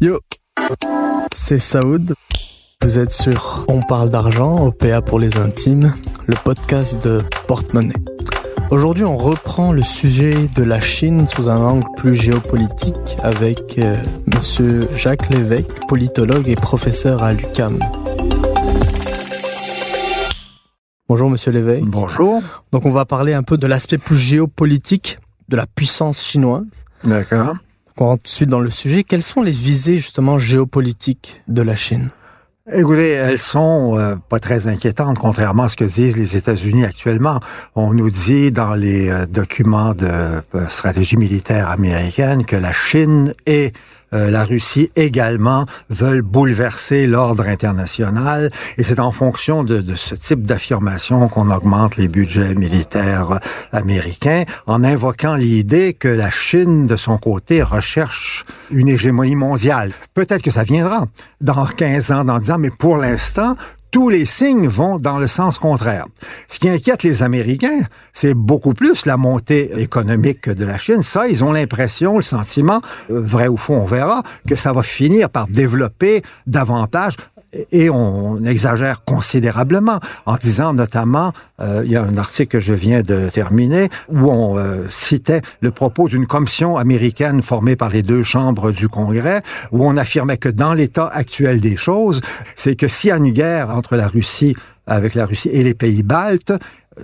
Yo, c'est Saoud. Vous êtes sur On parle d'argent, OPA pour les intimes, le podcast de Portemonnaie. Aujourd'hui, on reprend le sujet de la Chine sous un angle plus géopolitique avec euh, monsieur Jacques Lévesque, politologue et professeur à l'UCAM. Bonjour monsieur Lévesque. Bonjour. Donc on va parler un peu de l'aspect plus géopolitique de la puissance chinoise. D'accord. On rentre tout de suite dans le sujet. Quelles sont les visées justement géopolitiques de la Chine? Écoutez, elles sont euh, pas très inquiétantes, contrairement à ce que disent les États-Unis actuellement. On nous dit dans les euh, documents de euh, stratégie militaire américaine que la Chine est euh, la Russie également veulent bouleverser l'ordre international et c'est en fonction de, de ce type d'affirmation qu'on augmente les budgets militaires américains en invoquant l'idée que la Chine, de son côté, recherche une hégémonie mondiale. Peut-être que ça viendra dans 15 ans, dans 10 ans, mais pour l'instant, tous les signes vont dans le sens contraire. Ce qui inquiète les Américains, c'est beaucoup plus la montée économique de la Chine. Ça, ils ont l'impression, le sentiment, euh, vrai ou faux, on verra, que ça va finir par développer davantage et on exagère considérablement en disant notamment, euh, il y a un article que je viens de terminer où on euh, citait le propos d'une commission américaine formée par les deux chambres du Congrès où on affirmait que dans l'état actuel des choses, c'est que s'il y a une guerre entre la Russie avec la Russie et les pays baltes,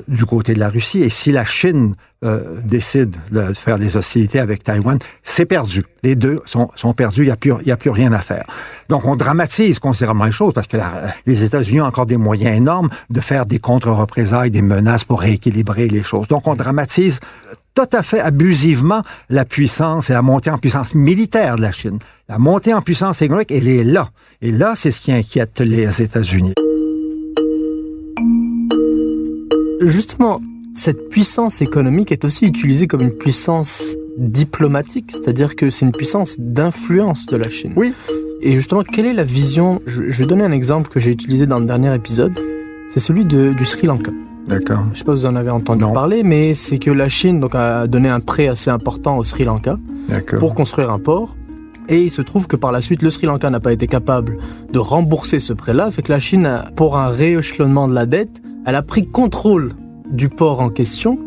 du côté de la Russie. Et si la Chine euh, décide de faire des hostilités avec Taïwan, c'est perdu. Les deux sont, sont perdus, il n'y a, plus, a plus rien à faire. Donc on dramatise considérablement les choses parce que la, les États-Unis ont encore des moyens énormes de faire des contre-représailles, des menaces pour rééquilibrer les choses. Donc on dramatise tout à fait abusivement la puissance et la montée en puissance militaire de la Chine. La montée en puissance économique, elle est là. Et là, c'est ce qui inquiète les États-Unis. Justement, cette puissance économique est aussi utilisée comme une puissance diplomatique, c'est-à-dire que c'est une puissance d'influence de la Chine. Oui. Et justement, quelle est la vision je, je vais donner un exemple que j'ai utilisé dans le dernier épisode. C'est celui de, du Sri Lanka. D'accord. Je sais pas si vous en avez entendu Non. parler, mais c'est que la Chine donc, a donné un prêt assez important au Sri Lanka pour construire un port. Et il se trouve que par la suite, le Sri Lanka n'a pas été capable de rembourser ce prêt-là. Fait que la Chine, a- pour un rééchelonnement de la dette, elle a pris contrôle du port en question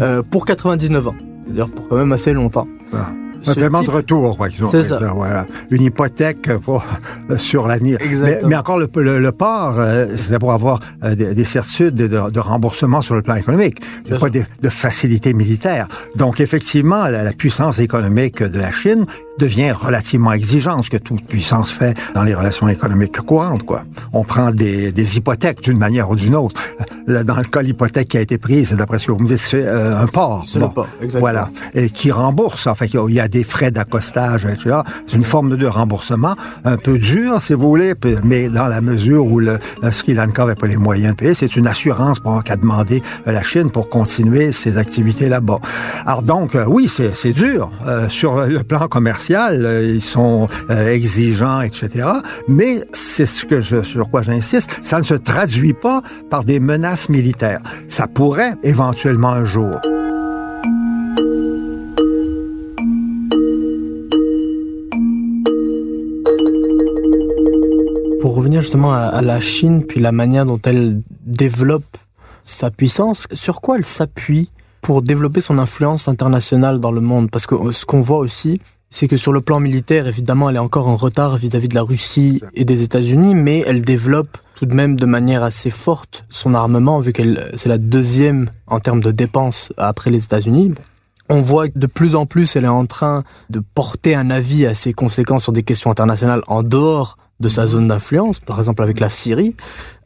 euh, pour 99 ans. C'est-à-dire pour quand même assez longtemps. Ah. Un paiement type- de retour, quoi, qu'ils ont C'est ça. voilà. Une hypothèque pour, euh, sur l'avenir. Mais, mais encore, le, le, le port, euh, c'était pour avoir euh, des, des certitudes de, de remboursement sur le plan économique. C'est pas des- de facilité militaire. Donc, effectivement, la, la puissance économique de la Chine devient relativement exigeante, ce que toute puissance fait dans les relations économiques courantes, quoi. On prend des, des hypothèques d'une manière ou d'une autre. Dans le cas, l'hypothèque qui a été prise, d'après ce que vous me dites, c'est euh, un port. C'est le port, exactement. Voilà et qui rembourse. Enfin, il y a des frais d'accostage, etc. C'est une forme de remboursement un peu dur, si vous voulez, mais dans la mesure où le, le Sri Lanka n'avait pas les moyens de payer, c'est une assurance qu'a demandé euh, la Chine pour continuer ses activités là-bas. Alors donc, euh, oui, c'est c'est dur. Euh, sur le plan commercial, euh, ils sont euh, exigeants, etc. Mais c'est ce sur quoi j'insiste, ça ne se traduit pas par des menaces militaires. Ça pourrait éventuellement un jour. Pour revenir justement à, à la Chine, puis la manière dont elle développe sa puissance, sur quoi elle s'appuie pour développer son influence internationale dans le monde? Parce que euh, ce qu'on voit aussi, c'est que sur le plan militaire, évidemment, elle est encore en retard vis-à-vis de la Russie et des États-Unis, mais elle développe tout de même de manière assez forte son armement, vu qu'elle c'est la deuxième en termes de dépenses après les États-Unis. On voit que de plus en plus, elle est en train de porter un avis assez conséquent sur des questions internationales en dehors de sa zone d'influence, par exemple avec la Syrie.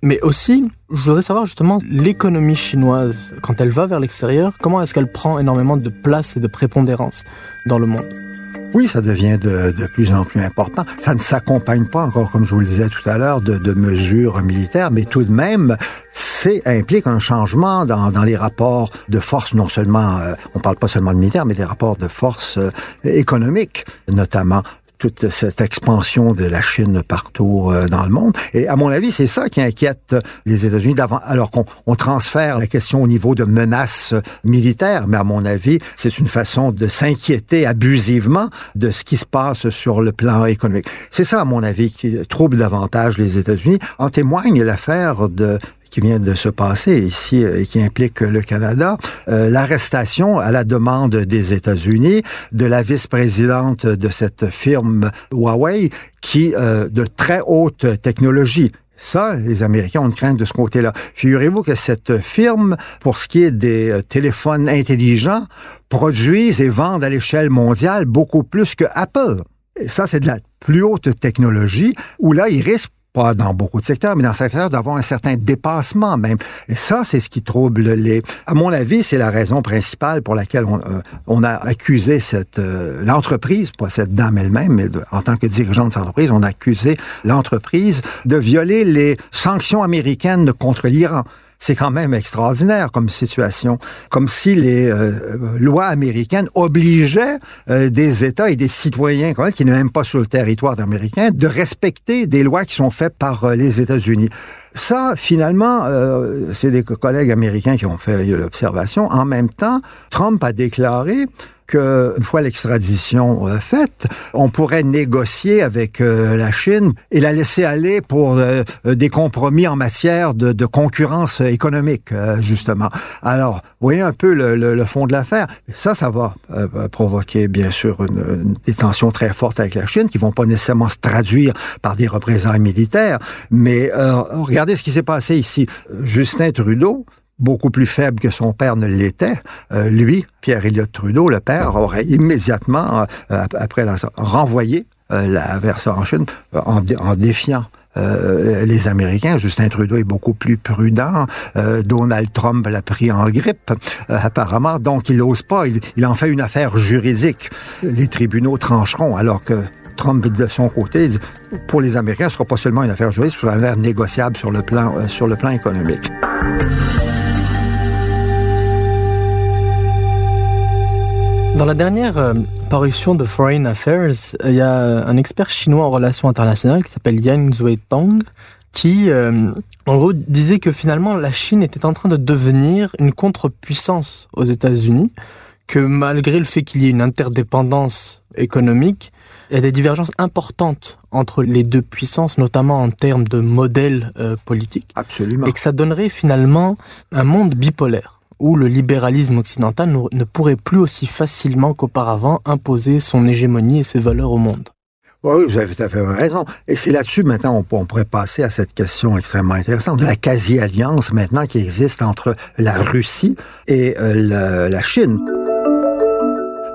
Mais aussi, je voudrais savoir justement l'économie chinoise, quand elle va vers l'extérieur, comment est-ce qu'elle prend énormément de place et de prépondérance dans le monde? Oui, ça devient de, plus en plus important. Ça ne s'accompagne pas encore, comme je vous le disais tout à l'heure, de, mesures militaires, mais tout de même, c'est implique un changement dans, les rapports de force, non seulement, euh, on parle pas seulement de militaire, mais des rapports de force euh, économiques, notamment toute cette expansion de la Chine partout euh, dans le monde. Et à mon avis, c'est ça qui inquiète les États-Unis d'avant, alors qu'on on transfère la question au niveau de menaces militaires. Mais à mon avis, c'est une façon de s'inquiéter abusivement de ce qui se passe sur le plan économique. C'est ça, à mon avis, qui trouble davantage les États-Unis. En témoigne l'affaire de qui vient de se passer ici et qui implique le Canada, euh, l'arrestation à la demande des États-Unis de la vice-présidente de cette firme Huawei qui euh, de très haute technologie ça, les Américains ont une crainte de ce côté-là. Figurez-vous que cette firme, pour ce qui est des euh, téléphones intelligents, produisent et vendent à l'échelle mondiale beaucoup plus que Apple. Et ça, c'est de la plus haute technologie où là, ils risquent pas dans beaucoup de secteurs, mais dans certains secteurs, d'avoir un certain dépassement même. Et ça, c'est ce qui trouble les... À mon avis, c'est la raison principale pour laquelle on, euh, on a accusé cette euh, l'entreprise, pas cette dame elle-même, mais en tant que dirigeante de cette entreprise, on a accusé l'entreprise de violer les sanctions américaines contre l'Iran c'est quand même extraordinaire comme situation. Comme si les euh, lois américaines obligeaient euh, des États et des citoyens quand même, qui n'est même pas sur le territoire américain de respecter des lois qui sont faites par euh, les États-Unis. Ça, finalement, c'est des collègues américains qui ont fait l'observation. En même temps, Trump a déclaré qu'une fois l'extradition euh, faite, on pourrait négocier avec euh, la Chine et la laisser aller pour euh, des compromis en matière de, concurrence économique, justement. Alors, voyez un peu le, fond de l'affaire. Ça, ça va provoquer, bien sûr, des tensions très fortes avec la Chine qui vont pas nécessairement se traduire par des représentants militaires. Mais regardez ce qui s'est passé ici. Justin Trudeau, beaucoup plus faible que son père ne l'était, euh, lui, Pierre Elliott Trudeau, le père, aurait immédiatement, euh, après la, renvoyé euh, la version en Chine en, défiant les Américains. Justin Trudeau est beaucoup plus prudent. Donald Trump l'a pris en grippe, apparemment. Donc, il n'ose pas. Il, il, en fait une affaire juridique. Les tribunaux trancheront, alors que Trump, de son côté, dit, pour les Américains, ce sera pas seulement une affaire juridique, ce sera une affaire négociable sur le plan, sur le plan économique. Dans la dernière euh, parution de Foreign Affairs, il y a un expert chinois en relations internationales qui s'appelle Yang Zuetong qui, euh, en gros, disait que finalement la Chine était en train de devenir une contre-puissance aux États-Unis, que malgré le fait qu'il y ait une interdépendance économique, il y a des divergences importantes entre les deux puissances, notamment en termes de modèle euh, politique. Absolument. Et que ça donnerait finalement un monde bipolaire où le libéralisme occidental ne pourrait plus aussi facilement qu'auparavant imposer son hégémonie et ses valeurs au monde. Oui, vous avez tout à fait raison. Et c'est là-dessus, maintenant, on, on, pourrait passer à cette question extrêmement intéressante de la quasi-alliance maintenant qui existe entre la Russie et euh, la, la Chine.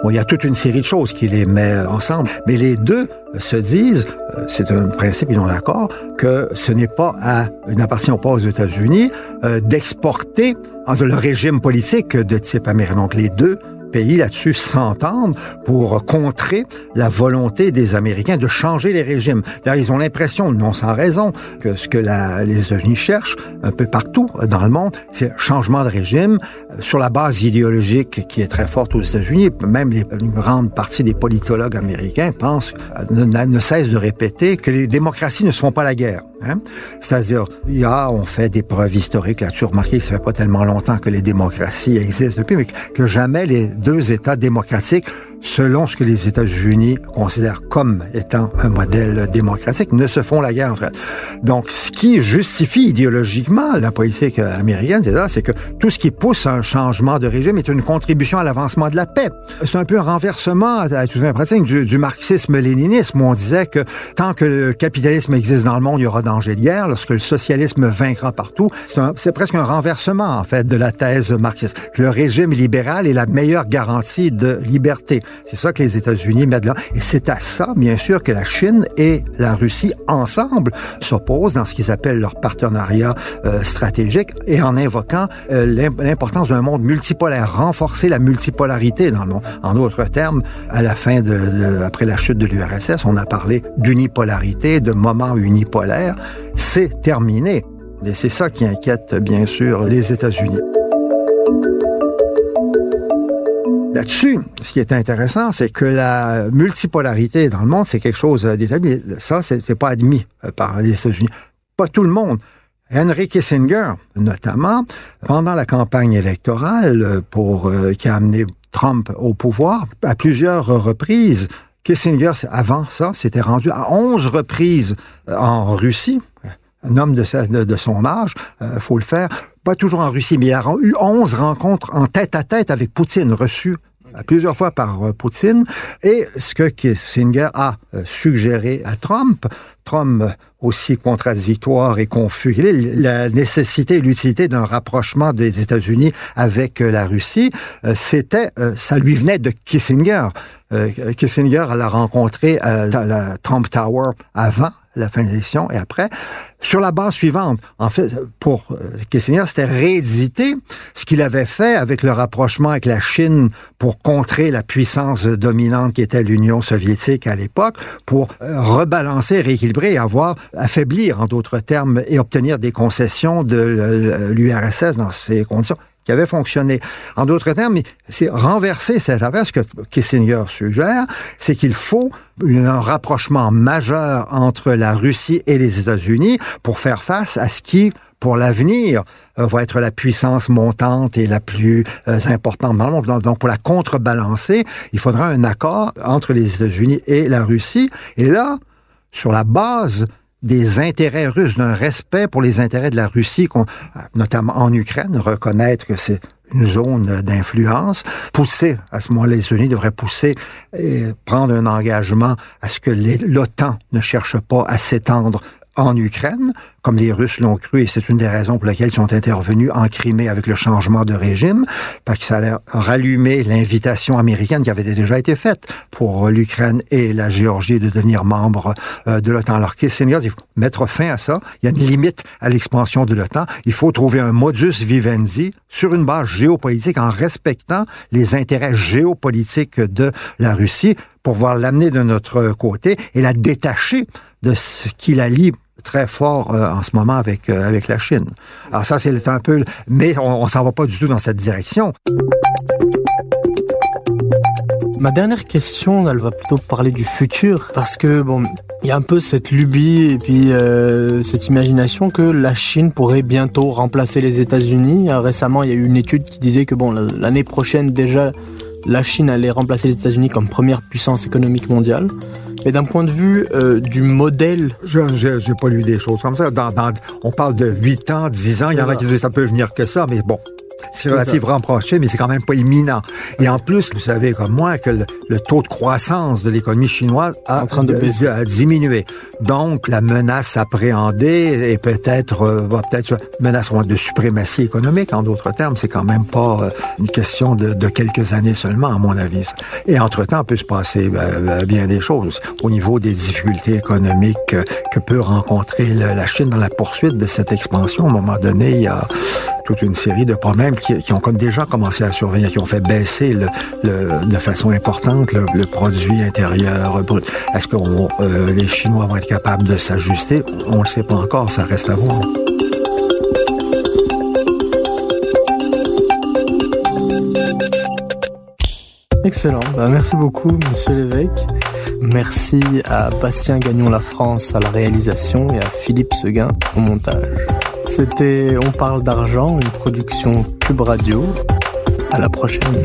Bon, il y a toute une série de choses qui les met ensemble, mais les deux se disent, euh, c'est un principe, ils sont d'accord, que ce n'est pas à, n'appartient pas aux États-Unis euh, d'exporter le régime politique de type américain. Donc les deux pays là-dessus s'entendent pour contrer la volonté des Américains de changer les régimes? D'ailleurs, ils ont l'impression, non sans raison, que ce que la, les États-Unis cherchent un peu partout dans le monde, c'est changement de régime euh, sur la base idéologique qui est très forte aux États-Unis. Même une grande partie des politologues américains pensent, euh, ne, ne cessent de répéter que les démocraties ne sont pas la guerre. Hein? C'est-à-dire, il on fait des preuves historiques là-dessus. Remarquez que ça fait pas tellement longtemps que les démocraties existent depuis, mais que jamais les deux États démocratiques selon ce que les États-Unis considèrent comme étant un modèle démocratique, ne se font la guerre en fait. Donc, ce qui justifie idéologiquement la politique américaine, c'est que tout ce qui pousse un changement de régime est une contribution à l'avancement de la paix. C'est un peu un renversement à tout un pratique du, marxisme-léninisme où on disait que tant que le capitalisme existe dans le monde, il y aura danger de guerre. Lorsque le socialisme vaincra partout, c'est presque un renversement en fait de la thèse marxiste. Le régime libéral est la meilleure garantie de liberté. C'est ça que les États-Unis mettent là. Et c'est à ça, bien sûr, que la Chine et la Russie, ensemble, s'opposent dans ce qu'ils appellent leur partenariat euh, stratégique et en invoquant euh, l'importance d'un monde multipolaire, renforcer la multipolarité dans le monde. En d'autres termes, à la fin de, de après la chute de l'URSS, on a parlé d'unipolarité, de moment unipolaire. C'est terminé. Et c'est ça qui inquiète, bien sûr, les États-Unis. Là-dessus, ce qui est intéressant, c'est que la multipolarité dans le monde, c'est quelque chose d'établi. Ça, c'est pas admis euh, par les États-Unis. Pas tout le monde. Henry Kissinger, notamment, pendant la campagne électorale euh, pour euh, qui a amené Trump au pouvoir, à plusieurs reprises, Kissinger, avant ça, s'était rendu à 11 reprises en Russie. Un homme de, de son âge, euh, faut le faire. Pas toujours en Russie, mais il a eu 11 rencontres en tête à tête avec Poutine, reçues plusieurs fois par Poutine. Et ce que Kissinger a suggéré à Trump, Trump aussi contradictoire et confus la nécessité et l'utilité d'un rapprochement des États-Unis avec euh, la Russie, euh, c'était, euh, ça lui venait de Kissinger. Kissinger l'a rencontré à la Trump Tower avant la fin de l'élection et après, sur la base suivante. En fait, pour Kissinger, c'était rééditer ce qu'il avait fait avec le rapprochement avec la Chine pour contrer la puissance dominante qui était l'Union soviétique à l'époque, pour rebalancer, rééquilibrer et avoir affaiblir, en d'autres termes, et obtenir des concessions de l'URSS dans ces conditions qui avaient fonctionné. En d'autres termes, c'est renverser cette affaire. Ce que Kissinger suggère, c'est qu'il faut un rapprochement majeur entre la Russie et les États-Unis pour faire face à ce qui, pour l'avenir, euh, va être la puissance montante et la plus euh, importante dans le monde. Donc, pour la contrebalancer, il faudra un accord entre les États-Unis et la Russie. Et là, sur la base des intérêts russes, d'un respect pour les intérêts de la Russie, notamment en Ukraine, reconnaître que c'est une zone d'influence, pousser, à ce moment-là, les États-Unis devraient pousser et prendre un engagement à ce que l'OTAN ne cherche pas à s'étendre en Ukraine, comme les Russes l'ont cru, et c'est une des raisons pour lesquelles ils sont intervenus en Crimée avec le changement de régime, parce que ça allait rallumer l'invitation américaine qui avait déjà été faite pour l'Ukraine et la Géorgie de devenir membres euh, de l'OTAN. Alors Kissinger faut mettre fin à ça. Il y a une limite à l'expansion de l'OTAN. Il faut trouver un modus vivendi sur une base géopolitique en respectant les intérêts géopolitiques de la Russie pour voir l'amener de notre côté et la détacher de ce qui la lie très fort euh, en ce moment avec, euh, avec la Chine. Alors ça, c'est un peu... Mais on, on s'en va pas du tout dans cette direction. Ma dernière question, elle va plutôt parler du futur, parce que bon, il y a un peu cette lubie et puis euh, cette imagination que la Chine pourrait bientôt remplacer les États-Unis. Récemment, il y a eu une étude qui disait que bon, l'année prochaine déjà, la Chine allait remplacer les États-Unis comme première puissance économique mondiale. Mais d'un point de vue euh, du modèle... Je n'ai pas lu des choses comme ça. Dans, dans, on parle de 8 ans, 10 ans. Il y en a qui disent que ça peut venir que ça, mais bon, c'est relativement proche, mais c'est quand même pas imminent. Et en plus, vous savez comme moi que le, taux de croissance de l'économie chinoise a, en train de, diminué. Donc, la menace appréhendée est peut-être, euh, va peut-être menace de suprématie économique. En d'autres termes, c'est quand même pas euh, une question de, de, quelques années seulement, à mon avis. Et entre-temps, peut se passer euh, bien des choses au niveau des difficultés économiques que peut rencontrer la Chine dans la poursuite de cette expansion. À un moment donné, il y a toute une série de problèmes qui, qui, ont comme déjà commencé à survenir, qui ont fait baisser le, le, de façon importante le, le produit intérieur brut. Est-ce que euh, les Chinois vont être capables de s'ajuster? On ne le sait pas encore, ça reste à voir. Excellent. Ben, merci beaucoup, Monsieur l'évêque. Merci à Bastien Gagnon La France à la réalisation et à Philippe Seguin au montage. C'était On parle d'argent, une production Cube Radio. À la prochaine.